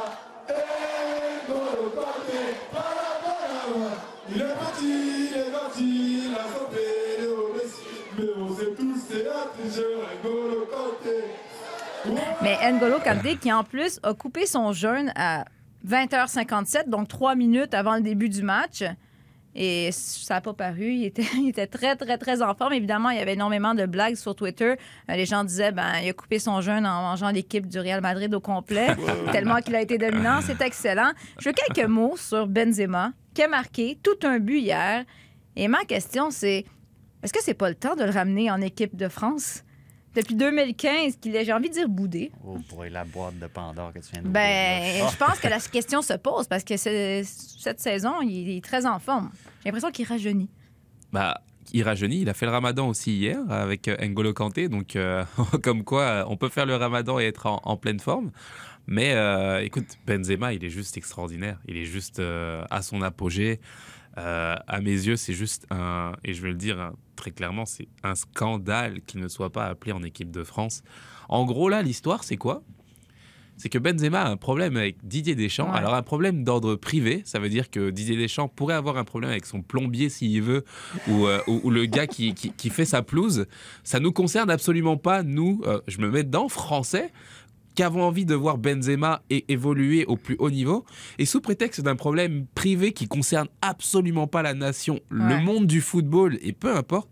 N'Golo Kanté, pa la la la la. Il est petit, il est gentil, il a stoppé Mais N'Golo Kanté,
qui en plus a coupé son jeûne à 20h57, donc trois minutes avant le début du match. Et ça n'a pas paru. Il était, il était très, très, très en forme. Évidemment, il y avait énormément de blagues sur Twitter. Euh, les gens disaient ben, il a coupé son jeûne en mangeant l'équipe du Real Madrid au complet, tellement qu'il a été dominant. C'est excellent. Je veux quelques mots sur Benzema, qui a marqué tout un but hier. Et ma question, c'est est-ce que c'est pas le temps de le ramener en équipe de France? Depuis 2015, qu'il est, j'ai envie de dire, boudé.
Oh, pour la boîte de Pandore que tu viens de
Ben, je pense que la question se pose parce que cette saison, il est très en forme. J'ai l'impression qu'il rajeunit.
Bah, il rajeunit. Il a fait le ramadan aussi hier avec euh, N'Golo Kanté. Donc, euh, comme quoi, on peut faire le ramadan et être en, en pleine forme. Mais euh, écoute, Benzema, il est juste extraordinaire. Il est juste euh, à son apogée. Euh, à mes yeux, c'est juste un, et je vais le dire hein, très clairement, c'est un scandale qu'il ne soit pas appelé en équipe de France. En gros, là, l'histoire, c'est quoi? C'est que Benzema a un problème avec Didier Deschamps.
Ouais.
Alors un problème d'ordre privé, ça veut dire que Didier Deschamps pourrait avoir un problème avec son plombier s'il veut, ou, euh, ou- ou le gars qui, qui- qui fait sa pelouse. Ça nous concerne absolument pas, nous, euh, je me mets dedans, français, qui avons envie de voir Benzema évoluer au plus haut niveau. Et sous prétexte d'un problème privé qui concerne absolument pas la nation, le monde du football, et peu importe,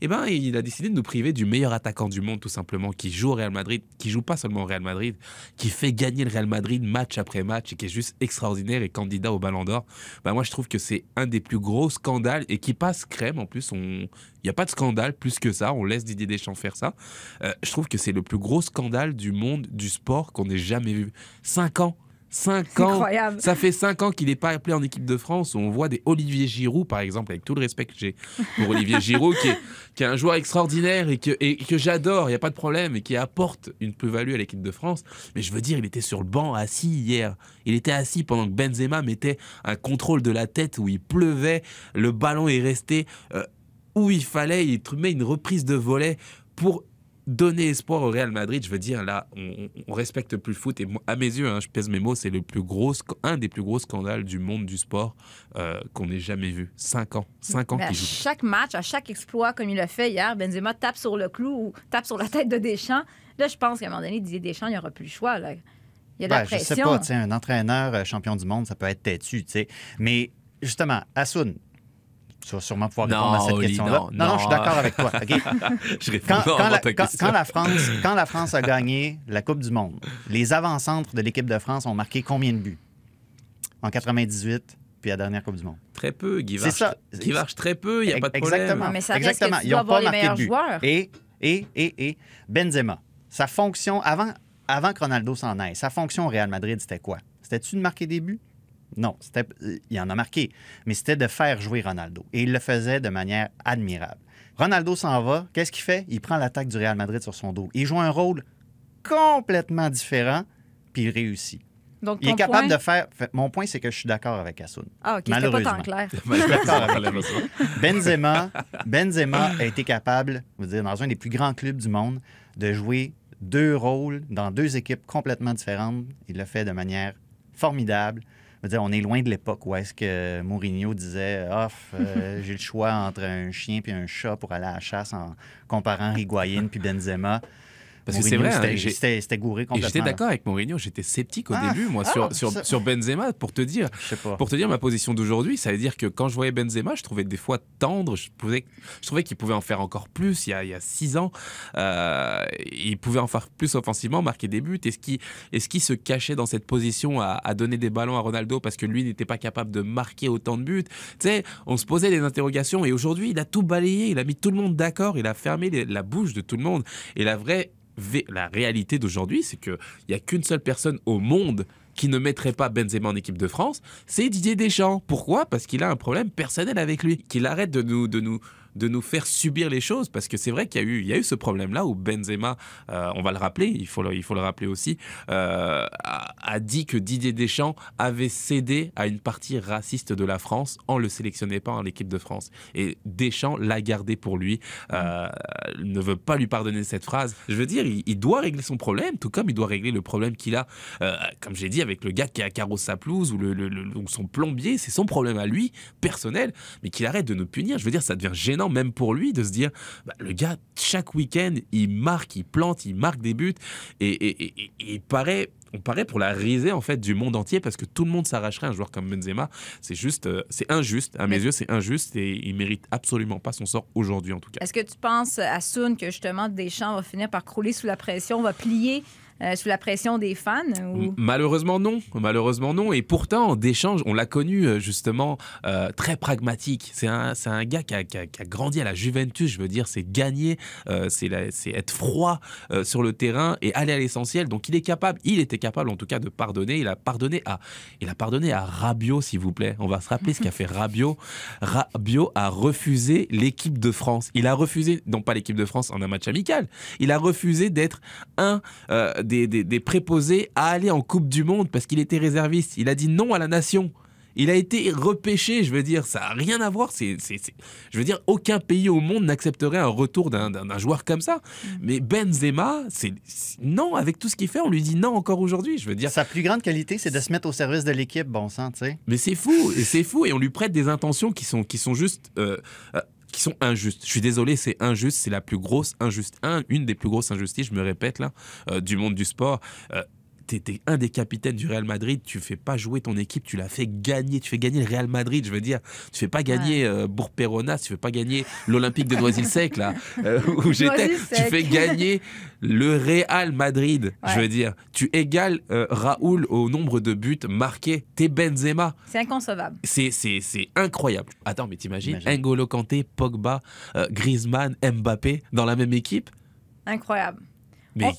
eh ben, il a décidé de nous priver du meilleur attaquant du monde, tout simplement, qui joue au Real Madrid, qui joue pas seulement au Real Madrid, qui fait gagner le Real Madrid match après match et qui est juste extraordinaire et candidat au Ballon d'Or. Ben, moi, je trouve que c'est un des plus gros scandales et qui passe crème. En plus, on... il n'y a pas de scandale plus que ça. On laisse Didier Deschamps faire ça. Euh, je trouve que c'est le plus gros scandale du monde du sport qu'on ait jamais vu. Cinq ans. Cinq ans.
Incroyable.
Ça fait cinq ans qu'il n'est pas appelé en équipe de France. On voit des Olivier Giroud, par exemple, avec tout le respect que j'ai pour Olivier Giroud, qui est, qui est un joueur extraordinaire et que, et que j'adore, il n'y a pas de problème, et qui apporte une plus-value à l'équipe de France. Mais je veux dire, il était sur le banc assis hier. Il était assis pendant que Benzema mettait un contrôle de la tête où il pleuvait, le ballon est resté euh, où il fallait, il met une reprise de volet pour donner espoir au Real Madrid, je veux dire, là, on, on respecte plus le foot. Et à mes yeux, hein, je pèse mes mots, c'est le plus gros, un des plus gros scandales du monde du sport euh, qu'on ait jamais vu. Cinq ans, cinq ans
Mais à
qu'il joue.
chaque match, à chaque exploit, comme il l'a fait hier, Benzema tape sur le clou ou tape sur la tête de Deschamps. Là, je pense qu'à un moment donné, Didier Deschamps, il n'y aura plus le choix. Là. Il y a de la
Ben, je sais
pression.
pas, tu sais, un entraîneur euh, champion du monde, ça peut être têtu, tu sais. Mais justement, Assoun, tu vas sûrement pouvoir
Non,
répondre à cette question-là.
non,
non, je suis d'accord avec toi. OK?
Je réponds
Quand, quand
à
la, quand- quand la France, quand la France a gagné la Coupe du Monde, les avant-centres de l'équipe de France ont marqué combien de buts? En 98, puis à la dernière Coupe du Monde.
Très peu, Guy
C'est ça.
Guy Varche, très peu, il n'y a pas de problème.
Exactement.
Mais ça reste
Exactement.
que tu
Ils
dois
n'ont
avoir
pas
les
marqué de but.
joueurs.
Et, et, et, et, Benzema, sa fonction, avant, avant que Ronaldo s'en aille, sa fonction au Real Madrid, c'était quoi? C'était-tu de marquer des buts? Non, c'était, il en a marqué, mais c'était de faire jouer Ronaldo. Et il le faisait de manière admirable. Ronaldo s'en va, qu'est-ce qu'il fait? Il prend l'attaque du Real Madrid sur son dos. Il joue un rôle complètement différent, puis il réussit.
Donc,
Il est capable
point-
de faire... fait- Mon point, c'est que je suis d'accord avec Assoun.
Ah, OK, c'était pas tant
Malheureusement.
clair.
Je suis d'accord avec lui. Benzema, Benzema a été capable, veux dire, dans un des plus grands clubs du monde, de jouer deux rôles dans deux équipes complètement différentes. Il l'a fait de manière formidable. Je veux dire, on est loin de l'époque où est-ce que Mourinho disait « Off, j'ai le choix entre un chien et un chat pour aller à la chasse en comparant Higuain puis Benzema. »
Parce que c'est vrai, hein,
c'était- gouré
Et
complètement.
j'étais d'accord avec Mourinho, j'étais sceptique au
Ah,
début, moi,
ah,
sur, sur,
ça-
sur Benzema, pour te dire. Pour te dire ma position d'aujourd'hui, ça veut dire que quand je voyais Benzema, je trouvais des fois tendre, je, pouvais- je trouvais qu'il pouvait en faire encore plus il y a, il y a six ans. Euh, il pouvait en faire plus offensivement, marquer des buts. Est-ce qu'il est qu'il se cachait dans cette position à, à donner des ballons à Ronaldo parce que lui n'était pas capable de marquer autant de buts? Tu sais, on se posait des interrogations et aujourd'hui, il a tout balayé, il a mis tout le monde d'accord, il a fermé les- la bouche de tout le monde. Et la vraie la réalité d'aujourd'hui, c'est qu'il n'y a qu'une seule personne au monde qui ne mettrait pas Benzema en équipe de France, c'est Didier Deschamps. Pourquoi? Parce qu'il a un problème personnel avec lui. Qu'il arrête de nous, de nous, de nous faire subir les choses. Parce que c'est vrai qu'il y a eu, il y a eu ce problème-là où Benzema, euh, on va le rappeler, il faut le, il faut le rappeler aussi, euh, a, dit que Didier Deschamps avait cédé à une partie raciste de la France en le sélectionnant pas en l'équipe de France. Et Deschamps l'a gardé pour lui, euh, ne veut pas lui pardonner cette phrase. Je veux dire, il, doit régler son problème, tout comme il doit régler le problème qu'il a, comme j'ai dit, avec le gars qui a carrosse sa pelouse ou, le, le- son plombier, c'est son problème à lui, personnel, mais qu'il arrête de nous punir. Je veux dire, ça devient gênant même pour lui de se dire, bah, le gars, chaque week-end, il marque, il plante, il marque des buts, et, et- et- et il paraît on paraît pour la risée en fait du monde entier parce que tout le monde s'arracherait un joueur comme Benzema. C'est juste, euh, c'est injuste. À mes yeux, c'est injuste et il mérite absolument pas son sort aujourd'hui en tout cas.
Est-ce que tu penses à Soon que justement Deschamps va finir par crouler sous la pression, va plier euh, sous la pression des fans?
Malheureusement non, malheureusement non. Et pourtant, Deschamps, on l'a connu euh, justement euh, très pragmatique. C'est un, un gars qui a, qui a- grandi à la Juventus. Je veux dire, c'est gagner, euh, c'est être froid sur le terrain et aller à l'essentiel. Donc il est capable, il était capable en tout cas de pardonner. Il a pardonné à, il a pardonné à Rabiot, s'il vous plaît. On va se rappeler ce qu'a fait Rabiot. Rabiot a refusé l'équipe de France. Il a refusé, non pas l'équipe de France en un match amical. Il a refusé d'être un euh, des, des- des préposés à aller en Coupe du Monde parce qu'il était réserviste. Il a dit non à la nation. Il a été repêché, je veux dire, ça n'a rien à voir. C'est, c'est- c'est- Je veux dire, aucun pays au monde n'accepterait un retour d'un, d'un- d'un joueur comme ça. Mais Benzema, c'est, c'est- non, avec tout ce qu'il fait, on lui dit non encore aujourd'hui. Je veux dire,
Sa plus grande qualité, c'est de se mettre au service de l'équipe, bon sang, tu sais.
mais c'est fou, et c'est fou, et on lui prête des intentions qui sont, qui sont juste. euh, euh, qui sont injustes. Je suis désolé, c'est injuste, c'est la plus grosse injuste, un, une des plus grosses injustices, je me répète là, euh, du monde du sport. Euh, T'es t'es un des capitaines du Real Madrid, tu fais pas jouer ton équipe, tu l'as fait gagner, tu fais gagner le Real Madrid, je veux dire, tu fais pas gagner euh, Bourg-Péronas, tu fais pas gagner l'Olympique de Noisy-le-Sec là, euh, où j'étais, tu fais gagner le Real Madrid, je
Ouais.
veux dire, tu égales euh, Raoul au nombre de buts marqués, t'es Benzema,
C'est inconcevable.
c'est, c'est, c'est incroyable. Attends, mais t'imagines
Imagine.
N'Golo Kanté, Pogba, euh, Griezmann, Mbappé dans la même équipe?
Incroyable.
Mais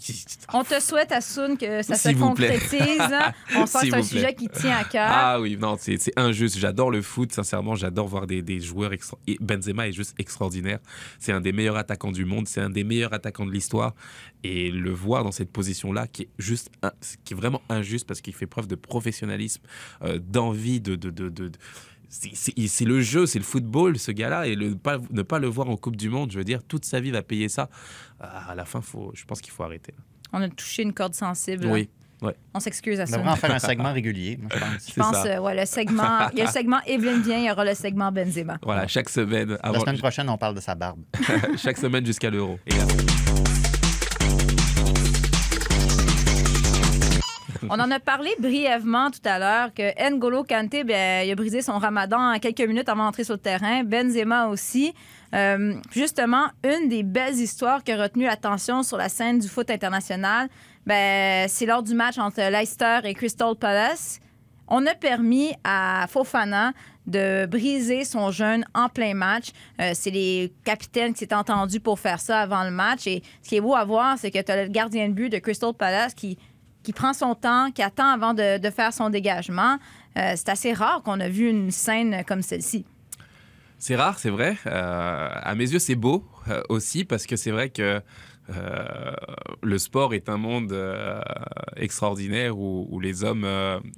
On- On te souhaite, Assoun, que ça se concrétise. On sent que c'est un
plaît.
sujet qui tient à cœur.
Ah oui, non, c'est, injuste. J'adore le foot, sincèrement. J'adore voir des, des joueurs. extra- Benzema est juste extraordinaire. C'est un des meilleurs attaquants du monde. C'est un des meilleurs attaquants de l'histoire. Et le voir dans cette position-là, qui est juste, qui est vraiment injuste parce qu'il fait preuve de professionnalisme, euh, d'envie, de. de, de, de- de- c'est, le jeu, c'est le football, ce gars-là, et le, pas, ne pas le voir en Coupe du Monde, je veux dire, toute sa vie va payer ça. Ah, À la fin, faut, je pense qu'il faut arrêter.
On a touché une corde sensible.
Oui, ouais.
On s'excuse,
On
Assoun.
devrait en faire un segment régulier, moi, je pense.
Je pense,
ça.
euh, ouais, le segment. Il y a le segment Evelyne vient, il y aura le segment Benzema.
Voilà, chaque semaine,
La semaine prochaine, on parle de sa barbe.
chaque semaine jusqu'à l'euro. Et là,
On en a parlé brièvement tout à l'heure que N'Golo Kanté, ben, il a brisé son ramadan quelques minutes avant d'entrer sur le terrain. Benzema aussi. Euh, justement, une des belles histoires qui a retenu l'attention sur la scène du foot international, ben, c'est lors du match entre Leicester et Crystal Palace. On a permis à Fofana de briser son jeûne en plein match. Euh, c'est les capitaines qui s'étaient entendus pour faire ça avant le match. Et ce qui est beau à voir, c'est que tu as le gardien de but de Crystal Palace qui, qui prend son temps, qui attend avant de, faire son dégagement. Euh, c'est assez rare qu'on a vu une scène comme celle-ci.
C'est rare, c'est vrai. Euh, à mes yeux, c'est beau euh, aussi parce que c'est vrai que euh, le sport est un monde extraordinaire où, où les hommes,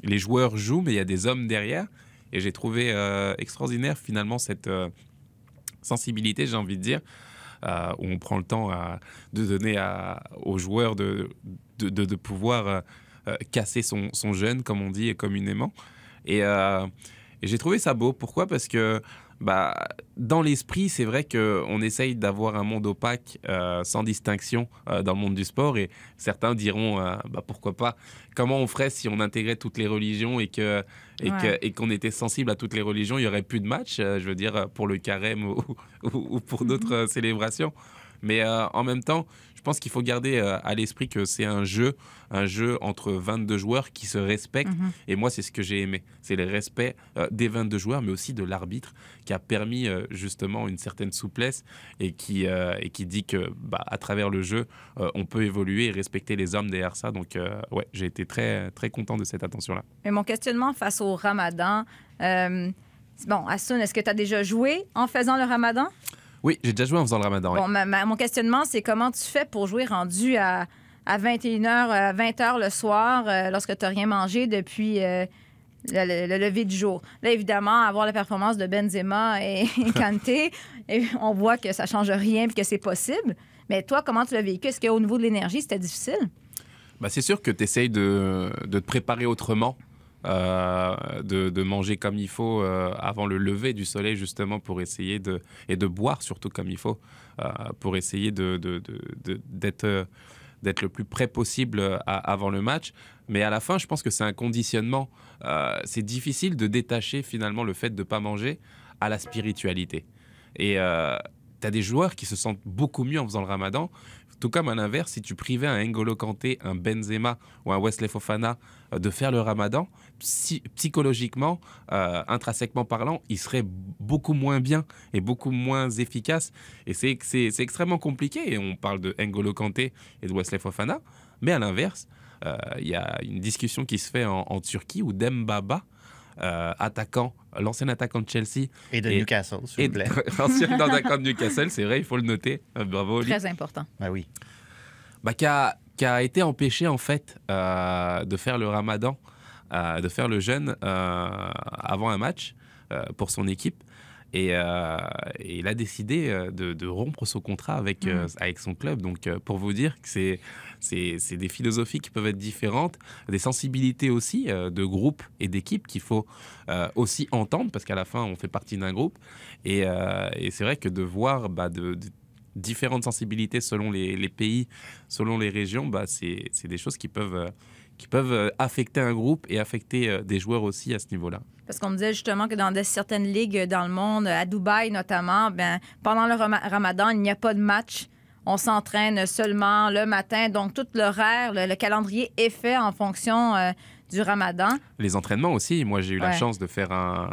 les joueurs jouent, mais il y a des hommes derrière. Et j'ai trouvé extraordinaire finalement cette sensibilité, j'ai envie de dire, euh, où on prend le temps à- de donner aux joueurs de, pouvoir euh, euh, casser son, son jeûne, comme on dit communément. Et, euh, et j'ai trouvé ça beau. Pourquoi? Parce que bah, dans l'esprit, c'est vrai qu'on essaye d'avoir un monde opaque, euh, sans distinction euh, dans le monde du sport. Et certains diront, euh, bah, pourquoi pas Comment on ferait si on intégrait toutes les religions et que et
Ouais.
que- et qu'on était sensible à toutes les religions Il y aurait plus de matchs, je veux dire, pour le carême ou, ou- ou pour d'autres euh, célébrations. Mais euh, en même temps, je pense qu'il faut garder euh, à l'esprit que c'est un jeu, un jeu entre 22 joueurs qui se respectent.
Mhm.
Et moi, c'est ce que j'ai aimé. C'est le respect euh, des 22 joueurs, mais aussi de l'arbitre, qui a permis justement une certaine souplesse et qui, et qui dit que bah, à travers le jeu, on peut évoluer et respecter les hommes derrière ça. Donc, ouais, j'ai été très, très content de cette attention-là.
Mais mon questionnement face au ramadan, euh, bon, Assoun, est-ce que tu as déjà joué en faisant le ramadan?
Oui, j'ai déjà joué en faisant le ramadan.
Bon, ma- ma- mon questionnement, c'est comment tu fais pour jouer rendu à, à 21h, à 20h le soir, euh, lorsque tu n'as rien mangé depuis euh, le, le- le lever du jour? Là, évidemment, avoir la performance de Benzema et, et Kanté, et on voit que ça change rien et que c'est possible. Mais toi, comment tu l'as vécu? Est-ce qu'au niveau de l'énergie, c'était difficile?
Bah, c'est sûr que tu essayes de, de te préparer autrement, euh, de, de manger comme il faut euh, avant le lever du soleil, justement, pour essayer de. et de boire surtout comme il faut, euh, pour essayer de, de- de- de- d'être. euh, d'être le plus près possible euh, avant le match. Mais à la fin, je pense que c'est un conditionnement. Euh, c'est difficile de détacher finalement le fait de ne pas manger à la spiritualité. Et tu as des joueurs qui se sentent beaucoup mieux en faisant le ramadan. Tout comme à l'inverse, si tu privais un N'Golo Kanté, un Benzema ou un Wesley Fofana euh, de faire le ramadan, psy- psychologiquement, euh, intrinsèquement parlant, ils seraient beaucoup moins bien et beaucoup moins efficaces. Et c'est c'est- c'est extrêmement compliqué. Et on parle de N'Golo Kanté et de Wesley Fofana. Mais à l'inverse, euh, il y a une discussion qui se fait en, en Turquie où Dembaba, euh, attaquant, l'ancien attaquant de Chelsea
Et de
Et-
Newcastle, s'il
et
vous plaît.
l'ancien attaquant de Newcastle, c'est vrai, il faut le noter. Bravo, Oli.
Très important.
Ben oui.
Bah, qui, a, qui a été empêché en fait euh, de faire le ramadan, euh, de faire le jeûne euh, avant un match euh, pour son équipe. Et, et il a décidé de, de rompre son contrat avec, euh, avec son club. Donc, pour vous dire que c'est, c'est, c'est des philosophies qui peuvent être différentes, des sensibilités aussi de groupe et d'équipe qu'il faut aussi entendre, parce qu'à la fin, on fait partie d'un groupe. Et, et c'est vrai que de voir bah, de, de différentes sensibilités selon les, les pays, selon les régions, bah, c'est c'est des choses qui peuvent, qui peuvent euh, affecter un groupe et affecter euh, des joueurs aussi à ce niveau-là.
Parce qu'on me disait justement que dans certaines ligues dans le monde, à Dubaï notamment, ben, pendant le rama- ramadan, il n'y a pas de match. On s'entraîne seulement le matin. Donc, tout l'horaire, le, le calendrier est fait en fonction euh, du ramadan.
Les entraînements aussi. Moi, j'ai eu la chance de faire un.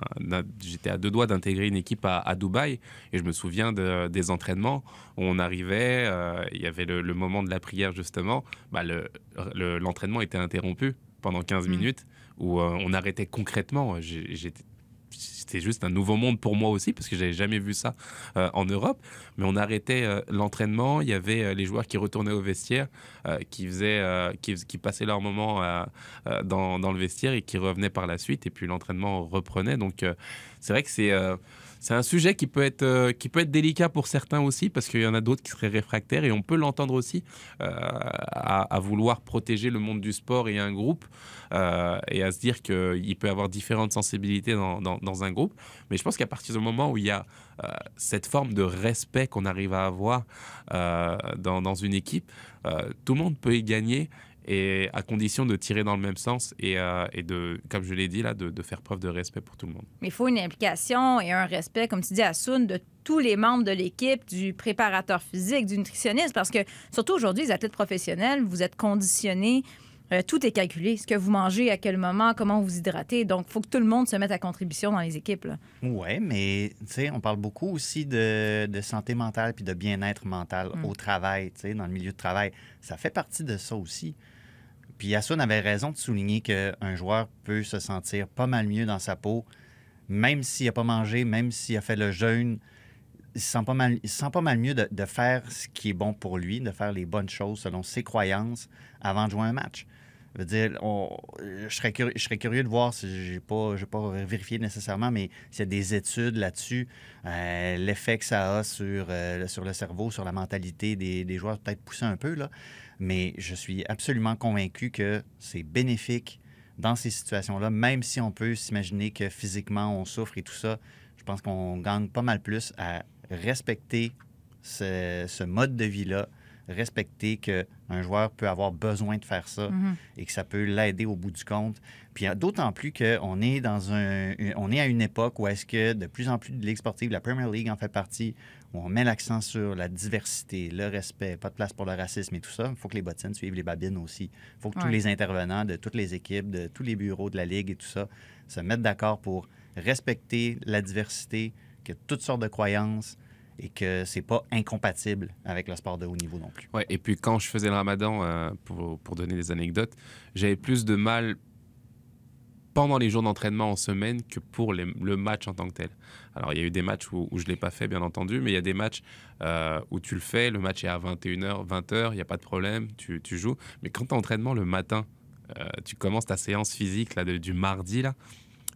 J'étais à deux doigts d'intégrer une équipe à, à Dubaï et je me souviens de- des entraînements où on arrivait, euh, il y avait le, le moment de la prière justement. Bah, le- le- L'entraînement était interrompu pendant 15
Mm.
minutes où euh, on arrêtait concrètement. J'étais c'était juste un nouveau monde pour moi aussi parce que j'avais jamais vu ça euh, en Europe. Mais on arrêtait euh, l'entraînement. Il y avait euh, les joueurs qui retournaient au vestiaire, qui faisaient, qui, passaient leur moment dans, dans le vestiaire et qui revenaient par la suite. Et puis l'entraînement reprenait. Donc c'est vrai que c'est c'est un sujet qui peut être euh, qui peut être délicat pour certains aussi parce qu'il y en a d'autres qui seraient réfractaires et on peut l'entendre aussi euh, à, vouloir protéger le monde du sport et un groupe euh, et à se dire qu'il peut avoir différentes sensibilités dans, dans- un groupe. Mais je pense qu'à partir du moment où il y a cette forme de respect qu'on arrive à avoir dans, une équipe, tout le monde peut y gagner. Et à condition de tirer dans le même sens et, euh, et de, comme je l'ai dit là, de, de faire preuve de respect pour tout le monde.
Mais il faut une implication et un respect, comme tu dis, à Soun, de tous les membres de l'équipe, du préparateur physique, du nutritionniste, parce que surtout aujourd'hui, les athlètes professionnels, vous êtes conditionnés. euh, tout est calculé. Ce que vous mangez, à quel moment, comment vous hydratez. Donc, il faut que tout le monde se mette à contribution dans les équipes.
Oui, mais tu sais, on parle beaucoup aussi de, de santé mentale puis de bien-être mental
Mm.
au travail, tu sais, dans le milieu de travail. Ça fait partie de ça aussi. Puis Yassoun avait raison de souligner qu'un joueur peut se sentir pas mal mieux dans sa peau, même s'il n'a pas mangé, même s'il a fait le jeûne. Il se sent pas mal, mieux de, faire ce qui est bon pour lui, de faire les bonnes choses selon ses croyances avant de jouer un match. Je je, serais curieux, je de voir si j'ai pas, pas vérifié nécessairement, mais s'il y a des études là-dessus, euh, l'effet que ça a sur, euh, sur le cerveau, sur la mentalité des, joueurs, peut-être pousser un peu. Mais je suis absolument convaincu que c'est bénéfique dans ces situations-là, même si on peut s'imaginer que physiquement on souffre et tout ça. Je pense qu'on gagne pas mal plus à respecter ce, ce mode de vie-là, respecter qu'un joueur peut avoir besoin de faire ça
Mhm.
et que ça peut l'aider au bout du compte. Puis euh, d'autant plus qu'on est dans un, on est à une époque où est-ce que de plus en plus de ligues sportives, la Premier League en fait partie, où on met l'accent sur la diversité, le respect, pas de place pour le racisme et tout ça. Il faut que les bottines suivent les babines aussi. Il faut que tous les intervenants de toutes les équipes, de tous les bureaux de la ligue et tout ça, se mettent d'accord pour respecter la diversité, que toutes sortes de croyances et que c'est pas incompatible avec le sport de haut niveau non plus.
Ouais, et puis quand je faisais le ramadan, euh, pour, pour donner des anecdotes, j'avais plus de mal pendant les jours d'entraînement en semaine que pour le match en tant que tel. Alors, il y a eu des matchs où, je ne l'ai pas fait, bien entendu, mais il y a des matchs euh, où tu le fais, le match est à 21h, 20h, il n'y a pas de problème, tu, joues. Mais quand tu entraînement le matin, euh, tu commences ta séance physique là, du mardi, là,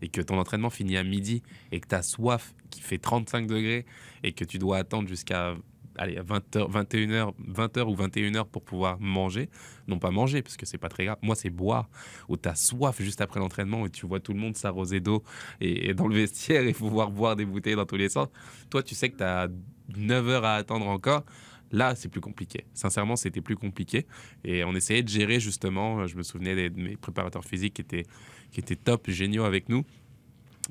et que ton entraînement finit à midi, et que tu as soif qui fait 35 degrés, et que tu dois attendre jusqu'à allez, 20h, 21h, 20h ou 21h pour pouvoir manger. Non pas manger, parce que c'est pas très grave. Moi, c'est boire, où tu as soif juste après l'entraînement, et tu vois tout le monde s'arroser d'eau et, dans le vestiaire et pouvoir boire des bouteilles dans tous les sens. Toi, tu sais que tu as 9 heures à attendre encore. Là, c'est plus compliqué. Sincèrement, c'était plus compliqué. Et on essayait de gérer justement. Je me souvenais de mes préparateurs physiques qui étaient, qui étaient top, géniaux avec nous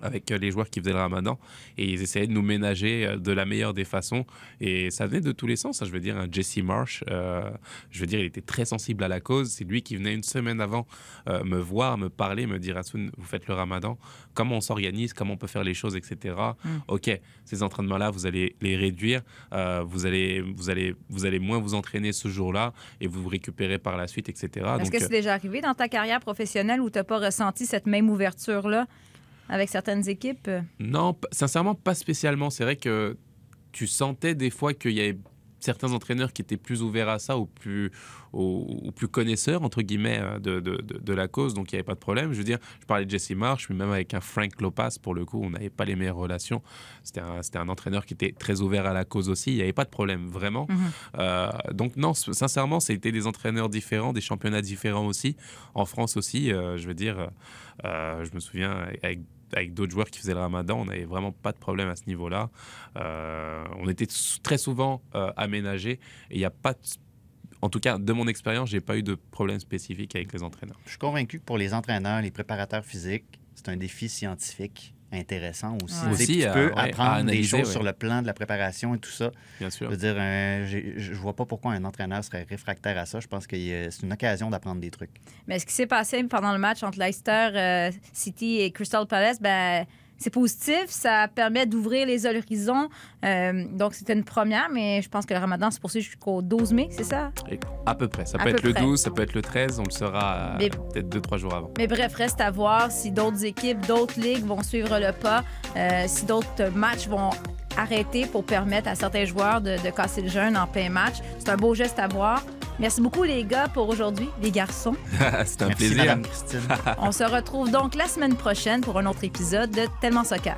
avec euh, les joueurs qui faisaient le ramadan et ils essayaient de nous ménager euh, de la meilleure des façons. Et ça venait de tous les sens hein. je veux dire un Jesse Marsh euh, je veux dire il était très sensible à la cause. C'est lui qui venait une semaine avant euh, me voir me parler me dire Hassoun vous faites le ramadan. Comment on s'organise? Comment on peut faire les choses? Etc ok ces entraînements là vous allez les réduire euh, vous allez vous allez vous allez moins vous entraîner ce jour là et vous vous récupérez par la suite etc
Est-ce que c'est déjà arrivé dans ta carrière professionnelle où tu n'as pas ressenti cette même ouverture-là? Avec certaines équipes?
Non, sincèrement, pas spécialement. C'est vrai que tu sentais des fois qu'il y avait certains entraîneurs qui étaient plus ouverts à ça ou plus, ou, ou plus connaisseurs, entre guillemets, euh, de, de, de- de la cause. Donc, il n'y avait pas de problème. Je veux dire, je parlais de Jesse Marsh, mais même avec un Frank Lopas, pour le coup, on n'avait pas les meilleures relations. C'était un, c'était un entraîneur qui était très ouvert à la cause aussi. Il n'y avait pas de problème, vraiment. Euh, donc, non, sincèrement, c'était des entraîneurs différents, des championnats différents aussi. En France aussi, euh, je veux dire, euh, je me souviens avec avec d'autres joueurs qui faisaient le ramadan, on n'avait vraiment pas de problème à ce niveau-là. Euh, on était très souvent euh, aménagés et il n'y a pas, en tout cas de mon expérience, j'ai pas eu de problème spécifique avec les entraîneurs.
Je suis convaincu que pour les entraîneurs, les préparateurs physiques, c'est un défi scientifique intéressant aussi.
Ouais.
Aussi,
tu
à-
peux apprendre des
analyser,
choses
ouais.
sur le plan de la préparation et tout ça.
Bien
Je
sûr.
veux dire, euh, je vois pas pourquoi un entraîneur serait réfractaire à ça. Je pense que euh, c'est une occasion d'apprendre des trucs.
Mais ce qui s'est passé pendant le match entre Leicester euh, City et Crystal Palace, ben, c'est positif. Ça permet d'ouvrir les horizons. Euh, donc, c'était une première, mais je pense que le ramadan se poursuit jusqu'au 12 mai, c'est ça?
Et à peu près. Ça
À
peut
peu
être le
près.
12, ça peut être le 13, on le saura euh,
Mais-
peut-être 2-3 jours avant.
Mais bref, reste à voir si d'autres équipes, d'autres ligues vont suivre le pas, euh, si d'autres matchs vont arrêter pour permettre à certains joueurs de, de casser le jeûne en plein match. C'est un beau geste à voir. Merci beaucoup, les gars, pour aujourd'hui, les garçons.
C'était un
Merci,
plaisir.
Madame Christine.
On se retrouve donc la semaine prochaine pour un autre épisode de Tellement Soccer.